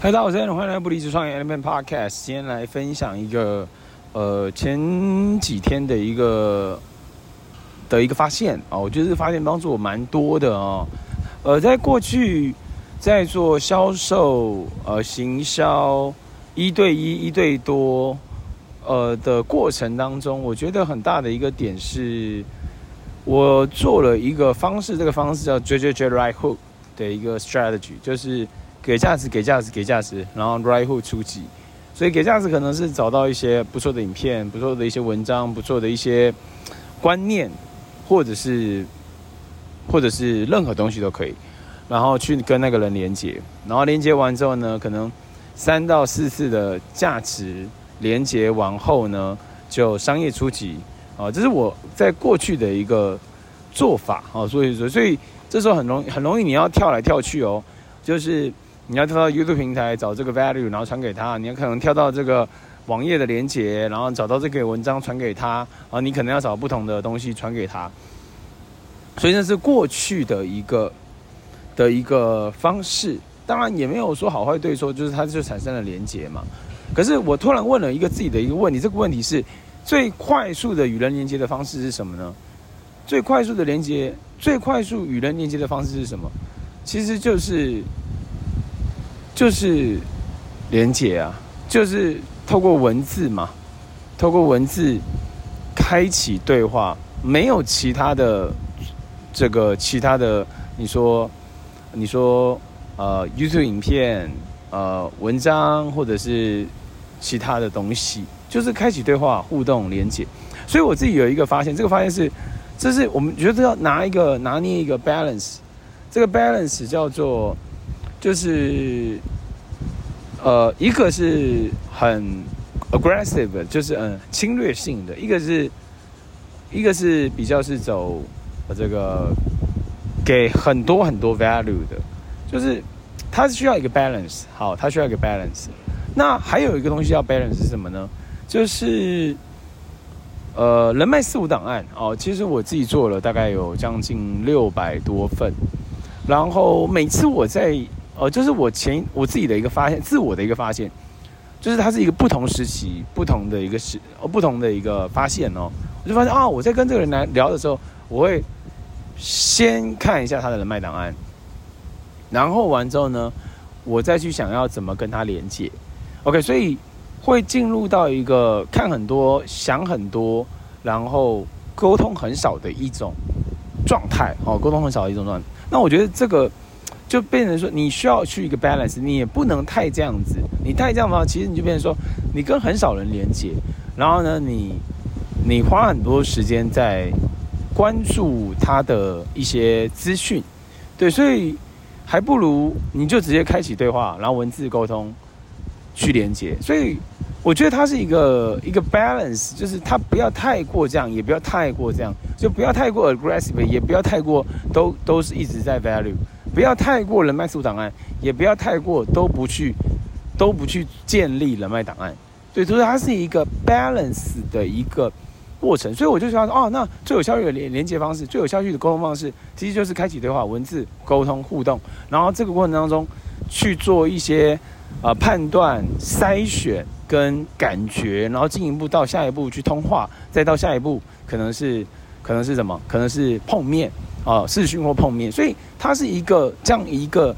嗨，大家好，我是 Allen，欢迎来到不离职创业 Element Podcast。今天来分享一个，呃，前几天的一个的一个发现啊，我觉得这个发现帮助我蛮多的哦。呃，在过去在做销售、呃，行销一对一、一对多，呃的过程当中，我觉得很大的一个点是，我做了一个方式，这个方式叫 JJJ Right Hook 的一个 strategy，就是。给价值，给价值，给价值，然后 right hook 出击。所以给价值可能是找到一些不错的影片、不错的一些文章、不错的一些观念，或者是或者是任何东西都可以，然后去跟那个人连接，然后连接完之后呢，可能三到四次的价值连接完后呢，就商业出击啊，这是我在过去的一个做法啊，所以说，所以这时候很容很容易你要跳来跳去哦，就是。你要跳到 YouTube 平台找这个 value，然后传给他。你要可能跳到这个网页的连接，然后找到这个文章传给他。啊，你可能要找不同的东西传给他。所以那是过去的一个的一个方式。当然也没有说好坏对错，就是它就产生了连接嘛。可是我突然问了一个自己的一个问题，这个问题是最快速的与人连接的方式是什么呢？最快速的连接，最快速与人连接的方式是什么？其实就是。就是连结啊，就是透过文字嘛，透过文字开启对话，没有其他的这个其他的，你说你说呃 YouTube 影片呃文章或者是其他的东西，就是开启对话互动连结。所以我自己有一个发现，这个发现是，这是我们觉得要拿一个拿捏一个 balance，这个 balance 叫做。就是，呃，一个是很 aggressive，就是嗯侵略性的；一个是，一个是比较是走这个给很多很多 value 的，就是它是需要一个 balance。好，它需要一个 balance。那还有一个东西要 balance 是什么呢？就是呃人脉四五档案哦，其实我自己做了大概有将近六百多份，然后每次我在呃，就是我前我自己的一个发现，自我的一个发现，就是它是一个不同时期、不同的一个时、呃，不同的一个发现哦。我就发现啊，我在跟这个人来聊的时候，我会先看一下他的人脉档案，然后完之后呢，我再去想要怎么跟他连接。OK，所以会进入到一个看很多、想很多，然后沟通很少的一种状态哦，沟通很少的一种状态。那我觉得这个。就变成说，你需要去一个 balance，你也不能太这样子。你太这样的话，其实你就变成说，你跟很少人连接，然后呢，你你花很多时间在关注他的一些资讯，对，所以还不如你就直接开启对话，然后文字沟通去连接。所以我觉得它是一个一个 balance，就是它不要太过这样，也不要太过这样，就不要太过 aggressive，也不要太过都都是一直在 value。不要太过人脉数档案，也不要太过都不去，都不去建立人脉档案。对，所以它是一个 balance 的一个过程。所以我就想说，哦，那最有效率的连连接方式，最有效率的沟通方式，其实就是开启对话、文字沟通互动。然后这个过程当中去做一些呃判断、筛选跟感觉，然后进一步到下一步去通话，再到下一步可能是可能是什么？可能是碰面。啊，视讯或碰面，所以它是一个这样一个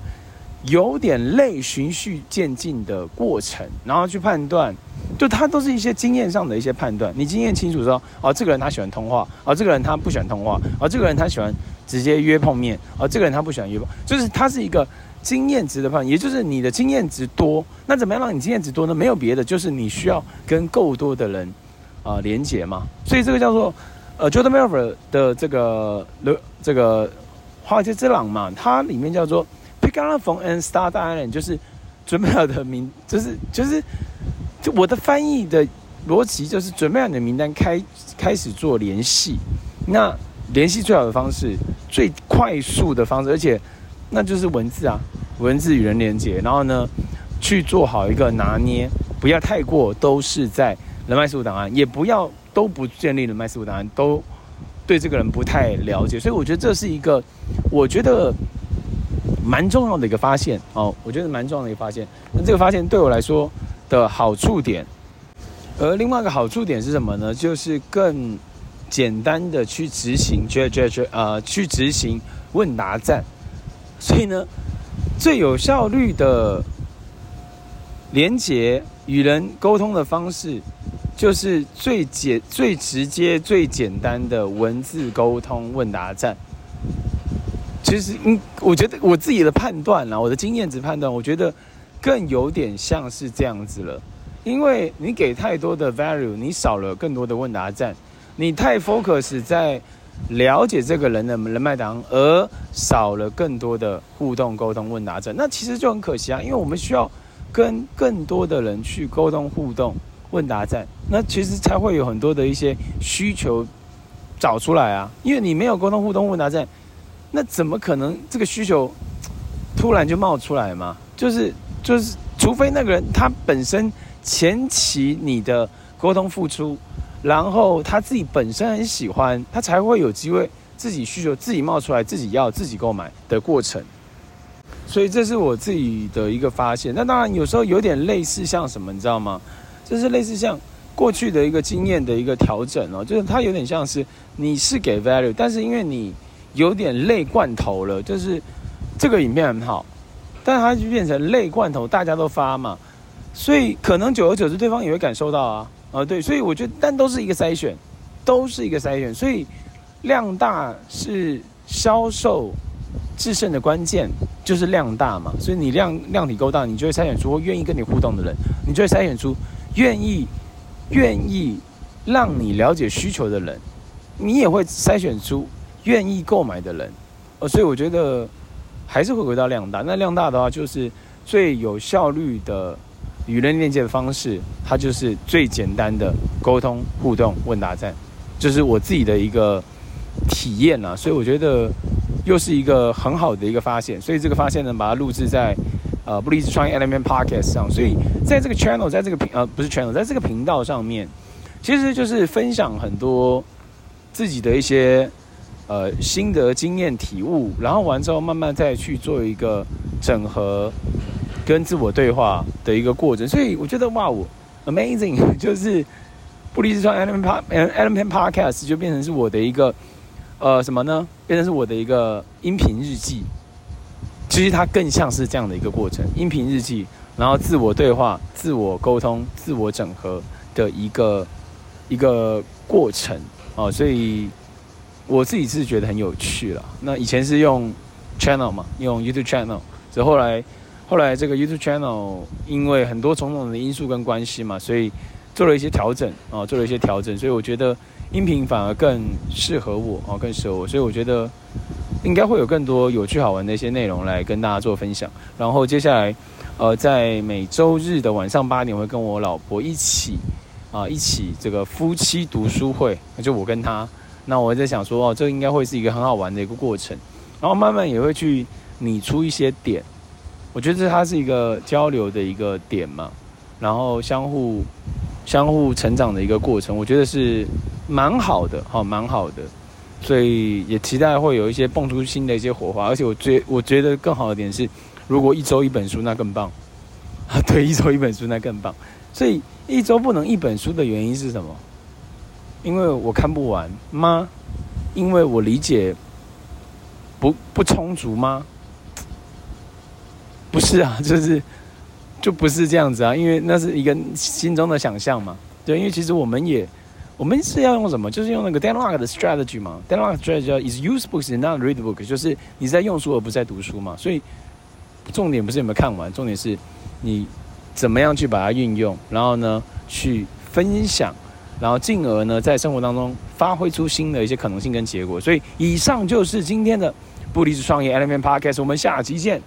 有点类循序渐进的过程，然后去判断，就它都是一些经验上的一些判断。你经验清楚说，哦，这个人他喜欢通话，哦，这个人他不喜欢通话，哦，这个人他喜欢直接约碰面，哦，这个人他不喜欢约碰，就是它是一个经验值的判断，也就是你的经验值多，那怎么样让你经验值多呢？没有别的，就是你需要跟够多的人啊、连接嘛，所以这个叫做。呃，Jordan Belfort 的这个这个华尔街之狼嘛，它里面叫做 Pick up the phone and start dialing，就是准备好的名，就是就是就我的翻译的逻辑就是准备好你的名单开开始做联系。那联系最好的方式，最快速的方式，而且那就是文字啊，文字与人连接，然后呢去做好一个拿捏，不要太过都是在人脉数档案，也不要。都不建立的麦斯伍答案，都对这个人不太了解，所以我觉得这是一个，我觉得蛮重要的一个发现哦，我觉得蛮重要的一个发现。那这个发现对我来说的好处点，而另外一个好处点是什么呢？就是更简单的去执行，去去去呃去执行问答战。所以呢，最有效率的连接与人沟通的方式，就是最简、最直接、最简单的文字沟通问答战。其实，嗯，我觉得我自己的判断啦，我的经验值判断，我觉得更有点像是这样子了。因为你给太多的 value，你少了更多的问答战。你太 focus 在了解这个人的人脉档，而少了更多的互动沟通问答战。那其实就很可惜啊，因为我们需要跟更多的人去沟通互动问答战，那其实才会有很多的一些需求找出来啊。因为你没有沟通互动问答战。那怎么可能这个需求突然就冒出来嘛？就是就是，除非那个人他本身前期你的沟通付出，然后他自己本身很喜欢，他才会有机会自己需求自己冒出来，自己要自己购买的过程。所以这是我自己的一个发现。那当然有时候有点类似像什么，你知道吗？就是类似像过去的一个经验的一个调整哦，就是它有点像是你是给 value，但是因为你。有点类罐头了，就是这个影片很好，但它就变成类罐头，大家都发嘛，所以可能久而久之，对方也会感受到啊，啊对，所以我觉得，但都是一个筛选，都是一个筛选，所以量大是销售制胜的关键，就是量大嘛，所以你量量体够大，你就会筛选出愿意跟你互动的人，你就会筛选出愿意愿意让你了解需求的人，你也会筛选出。愿意购买的人，呃，所以我觉得还是会回到量大。那量大的话，就是最有效率的与人链接的方式，它就是最简单的沟通互动问答战，就是我自己的一个体验啊。所以我觉得又是一个很好的一个发现。所以这个发现呢，把它录制在呃不离职创业 Element Podcast 上。所以在这个 channel，在这个频呃不是 channel，在这个频道上面，其实就是分享很多自己的一些。呃，心得、经验、体悟，然后完之后，慢慢再去做一个整合，跟自我对话的一个过程。所以我觉得，哇，我 amazing，就是不离职创 Element Element Podcast 就变成是我的一个呃什么呢？变成是我的一个音频日记。其实它更像是这样的一个过程，音频日记，然后自我对话、自我沟通、自我整合的一个一个过程啊、呃，所以。我自己是觉得很有趣了。那以前是用 channel 嘛，用 YouTube channel，所以后来后来这个 YouTube channel 因为很多种种的因素跟关系嘛，所以做了一些调整啊，做了一些调整。所以我觉得音频反而更适合我啊，更适合我。所以我觉得应该会有更多有趣好玩的一些内容来跟大家做分享。然后接下来呃，在每周日的晚上八点，会跟我老婆一起啊，一起这个夫妻读书会，就我跟她。那我在想说，哦，这应该会是一个很好玩的一个过程，然后慢慢也会去拟出一些点，我觉得这它是一个交流的一个点嘛，然后相互相互成长的一个过程，我觉得是蛮好的，哈，蛮好的，所以也期待会有一些蹦出新的一些火花，而且我觉我觉得更好的点是，如果一周一本书那更棒，啊，对，一周一本书那更棒，所以一周不能一本书的原因是什么？因为我看不完吗？因为我理解不不充足吗？不是啊，就是就不是这样子啊。因为那是一个心中的想象嘛。对，因为其实我们也我们是要用什么？就是用那个 Deadlock 的 strategy 嘛。Deadlock strategy is use books and not read book，就是你在用书而不是在读书嘛。所以重点不是有没有看完，重点是你怎么样去把它运用，然后呢去分享。然后进而呢，在生活当中发挥出新的一些可能性跟结果。所以，以上就是今天的不离职创业 Element Podcast，我们下期见。